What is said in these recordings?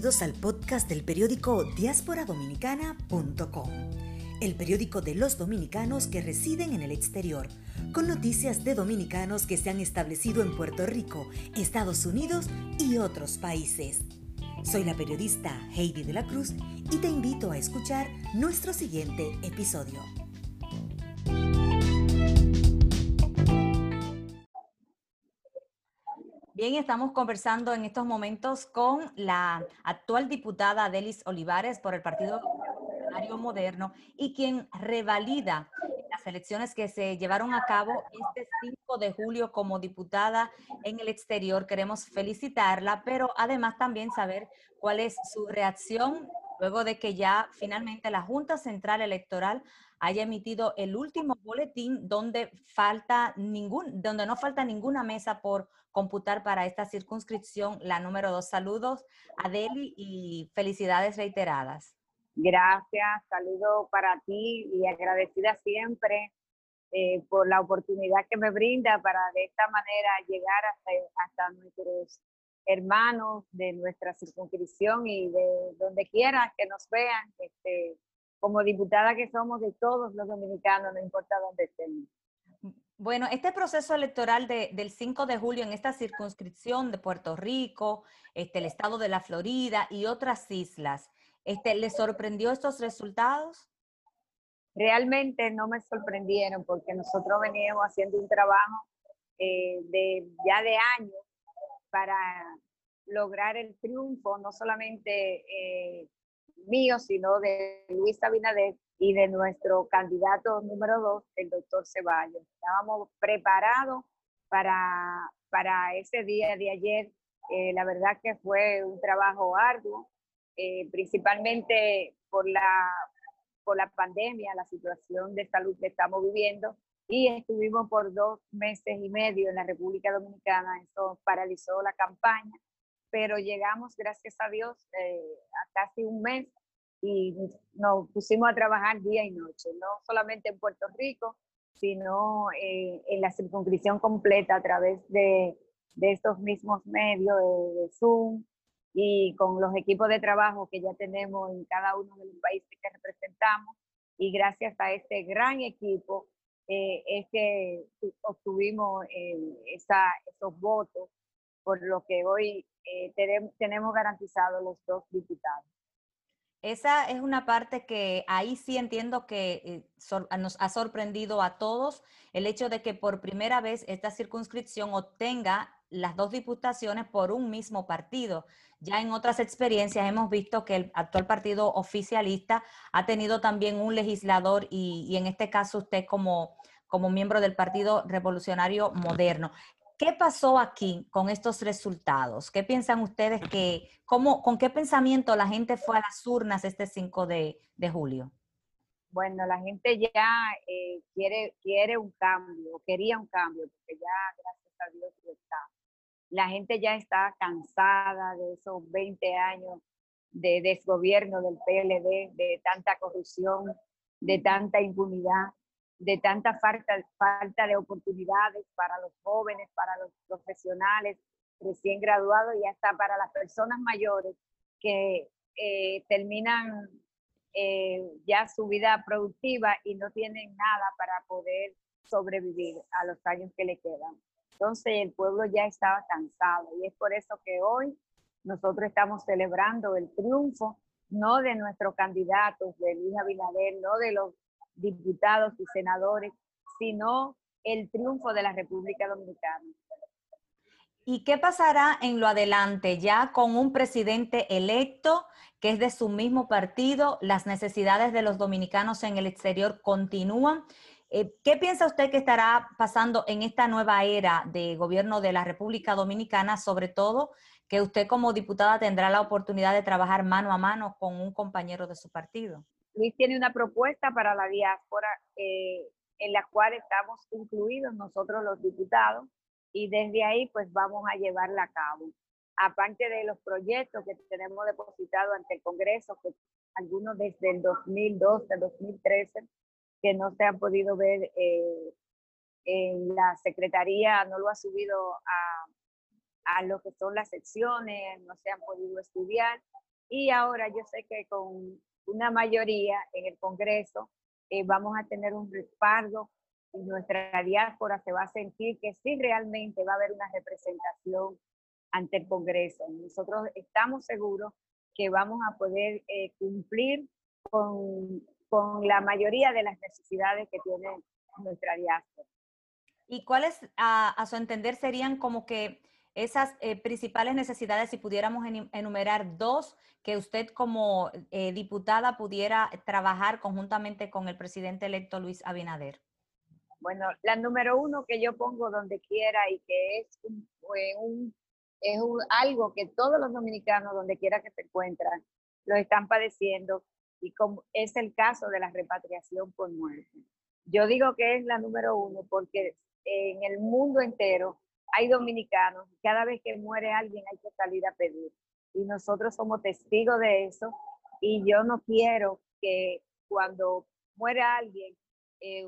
Bienvenidos al podcast del periódico diasporadominicana.com, el periódico de los dominicanos que residen en el exterior, con noticias de dominicanos que se han establecido en Puerto Rico, Estados Unidos y otros países. Soy la periodista Heidi de la Cruz y te invito a escuchar nuestro siguiente episodio. Bien, estamos conversando en estos momentos con la actual diputada Delis Olivares por el Partido Moderno y quien revalida las elecciones que se llevaron a cabo este 5 de julio como diputada en el exterior. Queremos felicitarla, pero además también saber cuál es su reacción luego de que ya finalmente la Junta Central Electoral haya emitido el último boletín donde falta ningún, donde no falta ninguna mesa por computar para esta circunscripción, la número dos. Saludos a Deli y felicidades reiteradas. Gracias, saludo para ti y agradecida siempre eh, por la oportunidad que me brinda para de esta manera llegar hasta, hasta nuestros hermanos de nuestra circunscripción y de donde quiera que nos vean. Este, como diputada que somos de todos los dominicanos, no importa dónde estén. Bueno, este proceso electoral del 5 de julio en esta circunscripción de Puerto Rico, este, el estado de la Florida y otras islas, este, ¿le sorprendió estos resultados? Realmente no me sorprendieron porque nosotros veníamos haciendo un trabajo eh, de ya de años para lograr el triunfo, no solamente eh, mío, sino de Luis Abinader y de nuestro candidato número dos, el doctor Ceballos. Estábamos preparados para, para ese día de ayer. Eh, la verdad que fue un trabajo arduo, eh, principalmente por la, por la pandemia, la situación de salud que estamos viviendo. Y estuvimos por dos meses y medio en la República Dominicana. Eso paralizó la campaña pero llegamos, gracias a Dios, eh, a casi un mes y nos pusimos a trabajar día y noche, no solamente en Puerto Rico, sino eh, en la circunscripción completa a través de, de estos mismos medios de, Zoom y con los equipos de trabajo que ya tenemos en cada uno de los países que representamos. Y gracias a este gran equipo eh, es que obtuvimos esa, esos votos, por lo que hoy eh, tenemos, tenemos garantizados los dos diputados. Esa es una parte que ahí sí entiendo que eh, nos ha sorprendido a todos el hecho de que por primera vez esta circunscripción obtenga las dos diputaciones por un mismo partido. Ya en otras experiencias hemos visto que el actual partido oficialista ha tenido también un legislador y, en este caso usted como, como miembro del Partido Revolucionario Moderno. ¿Qué pasó aquí con estos resultados? ¿Qué piensan ustedes que, cómo, con qué pensamiento la gente fue a las urnas este 5 de, julio? Bueno, la gente ya eh, quiere, quiere un cambio, quería un cambio, porque ya, gracias a Dios, está. La gente ya está cansada de esos 20 años de desgobierno del PLD, de tanta corrupción, de tanta impunidad de tanta falta, falta de oportunidades para los jóvenes, para los profesionales recién graduados y hasta para las personas mayores que eh, terminan eh, ya su vida productiva y no tienen nada para poder sobrevivir a los años que le quedan. Entonces el pueblo ya estaba cansado y es por eso que hoy nosotros estamos celebrando el triunfo, no de nuestros candidatos, de Luis Abinader, no de los diputados y senadores, sino el triunfo de la República Dominicana. ¿Y qué pasará en lo adelante ya con un presidente electo que es de su mismo partido? Las necesidades de los dominicanos en el exterior continúan. Eh, ¿Qué piensa usted que estará pasando en esta nueva era de gobierno de la República Dominicana, sobre todo que usted como diputada tendrá la oportunidad de trabajar mano a mano con un compañero de su partido? Luis tiene una propuesta para la diáspora eh, en la cual estamos incluidos nosotros los diputados y desde ahí pues vamos a llevarla a cabo. Aparte de los proyectos que tenemos depositados ante el Congreso, que algunos desde el 2012, 2013, que no se han podido ver eh, en la Secretaría, no lo ha subido a, a lo que son las secciones, no se han podido estudiar Y ahora yo sé que con una mayoría en el Congreso eh, vamos a tener un respaldo y nuestra diáspora se va a sentir que sí realmente va a haber una representación ante el Congreso. Nosotros estamos seguros que vamos a poder eh, cumplir con, con la mayoría de las necesidades que tiene nuestra diáspora. ¿Y cuáles, a, a su entender, serían como que esas eh, principales necesidades, si pudiéramos enumerar dos, que usted como eh, diputada pudiera trabajar conjuntamente con el presidente electo Luis Abinader? Bueno, la número uno que yo pongo donde quiera y que es, un, es algo que todos los dominicanos, donde quiera que se encuentran, lo están padeciendo y como es el caso de la repatriación por muerte. Yo digo que es la número uno porque en el mundo entero hay dominicanos, cada vez que muere alguien hay que salir a pedir. Y nosotros somos testigos de eso. Y yo no quiero que cuando muere alguien eh,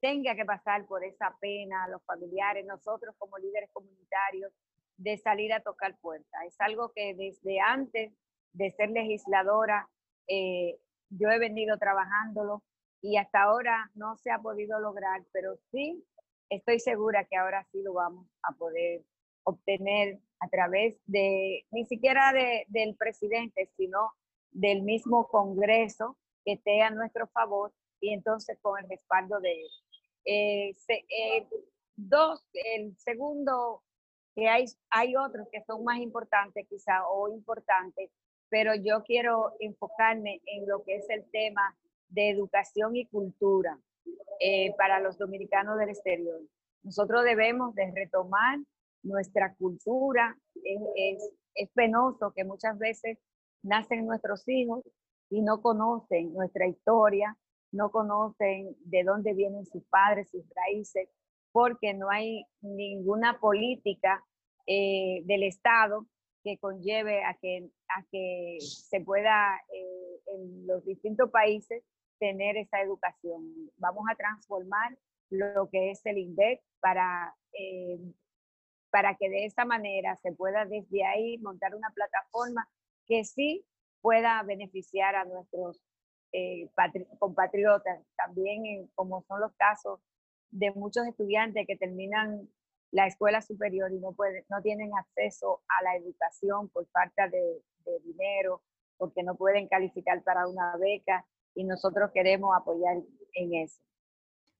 tenga que pasar por esa pena, los familiares, nosotros como líderes comunitarios, de salir a tocar puertas. Es algo que desde antes de ser legisladora eh, yo he venido trabajándolo y hasta ahora no se ha podido lograr, pero sí estoy segura que ahora sí lo vamos a poder obtener a través de, ni siquiera de, del presidente, sino del mismo Congreso que esté a nuestro favor y entonces con el respaldo de él. Eh, eh, dos, el segundo, que hay, hay otros que son más importantes quizá o importantes, pero yo quiero enfocarme en lo que es el tema de educación y cultura. Eh, para los dominicanos del exterior. Nosotros debemos de retomar nuestra cultura. Es, penoso que muchas veces nacen nuestros hijos y no conocen nuestra historia, no conocen de dónde vienen sus padres, sus raíces, porque no hay ninguna política eh, del Estado que conlleve a que, a que se pueda eh, en los distintos países tener esa educación. Vamos a transformar lo que es el INDEC para, eh, para que de esa manera se pueda desde ahí montar una plataforma que sí pueda beneficiar a nuestros eh, compatriotas, también como son los casos de muchos estudiantes que terminan la escuela superior y no, pueden, no tienen acceso a la educación por falta de, de dinero, porque no pueden calificar para una beca y nosotros queremos apoyar en eso.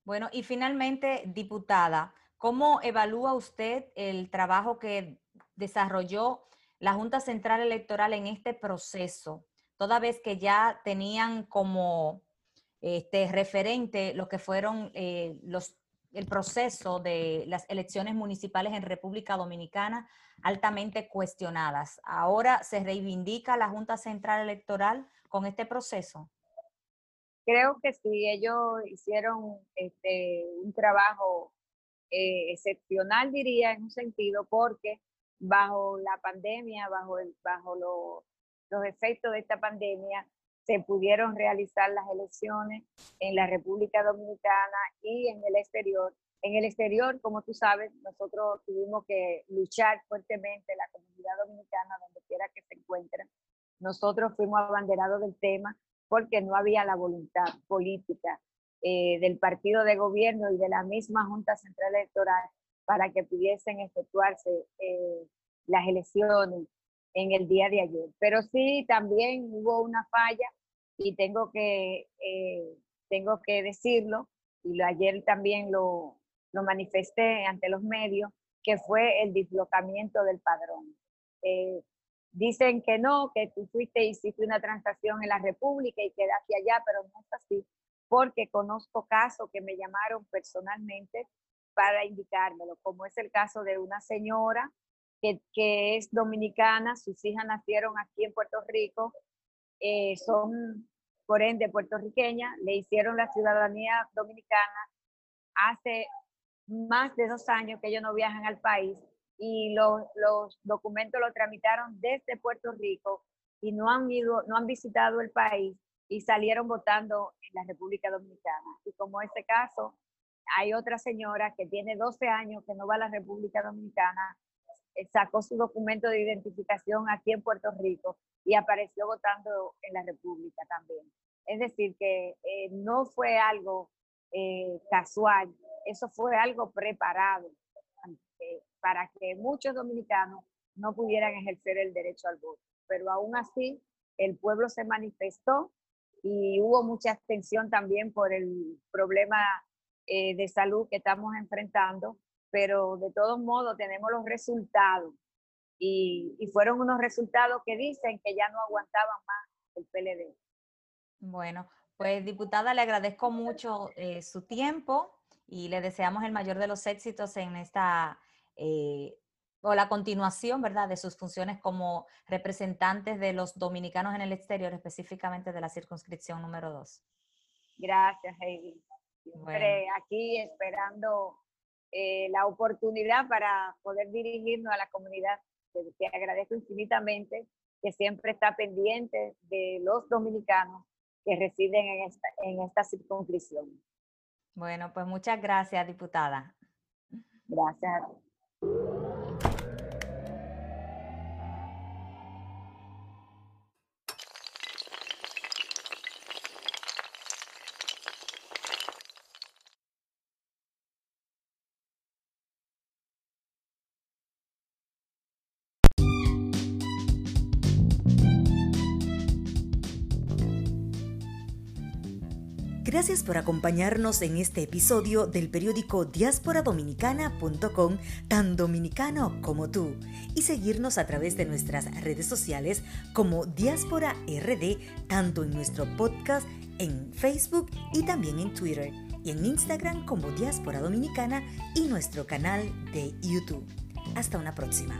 Bueno, y finalmente, diputada, ¿cómo evalúa usted el trabajo que desarrolló la Junta Central Electoral en este proceso, toda vez que ya tenían como este, referente lo que fueron eh, los, el proceso de las elecciones municipales en República Dominicana altamente cuestionadas? ¿Ahora se reivindica la Junta Central Electoral con este proceso? Creo que sí, ellos hicieron este, un trabajo eh, excepcional, diría, en un sentido, porque bajo la pandemia, bajo, el, bajo los efectos de esta pandemia, se pudieron realizar las elecciones en la República Dominicana y en el exterior. En el exterior, como tú sabes, nosotros tuvimos que luchar fuertemente, la comunidad dominicana, donde quiera que se encuentre. Nosotros fuimos abanderados del tema porque no había la voluntad política eh, del partido de gobierno y de la misma Junta Central Electoral para que pudiesen efectuarse eh, las elecciones en el día de ayer. Pero sí, también hubo una falla y tengo que, eh, tengo que decirlo, y ayer también lo, lo manifesté ante los medios, que fue el dislocamiento del padrón. Dicen que no, que tú fuiste hiciste una transacción en la República y quedaste allá, pero no es así, porque conozco casos que me llamaron personalmente para indicármelo, como es el caso de una señora que, que es dominicana, sus hijas nacieron aquí en Puerto Rico, eh, son por ende puertorriqueñas, le hicieron la ciudadanía dominicana hace más de dos años que ellos no viajan al país y los, los documentos los tramitaron desde Puerto Rico y no han ido, no han visitado el país y salieron votando en la República Dominicana. Y como este caso, hay otra señora que tiene 12 años que no va a la República Dominicana, sacó su documento de identificación aquí en Puerto Rico y apareció votando en la República también. Es decir, que eh, no fue algo eh, casual, eso fue algo preparado para que muchos dominicanos no pudieran ejercer el derecho al voto. Pero aún así, el pueblo se manifestó y hubo mucha abstención también por el problema eh, de salud que estamos enfrentando, pero de todos modos tenemos los resultados y, y fueron unos resultados que dicen que ya no aguantaban más el PLD. Bueno, pues diputada, le agradezco mucho eh, su tiempo y le deseamos el mayor de los éxitos en esta, eh, o la continuación, ¿verdad?, de sus funciones como representantes de los dominicanos en el exterior, específicamente de la circunscripción número 2. Gracias, Heidi. Siempre aquí esperando eh, la oportunidad para poder dirigirnos a la comunidad. Te agradezco infinitamente que siempre está pendiente de los dominicanos que residen en esta, en esta circunscripción. Bueno, pues muchas gracias, diputada. Gracias. Gracias por acompañarnos en este episodio del periódico diasporadominicana.com, tan dominicano como tú, y seguirnos a través de nuestras redes sociales como Diáspora RD, tanto en nuestro podcast en Facebook y también en Twitter, y en Instagram como Diáspora Dominicana y nuestro canal de YouTube. Hasta una próxima.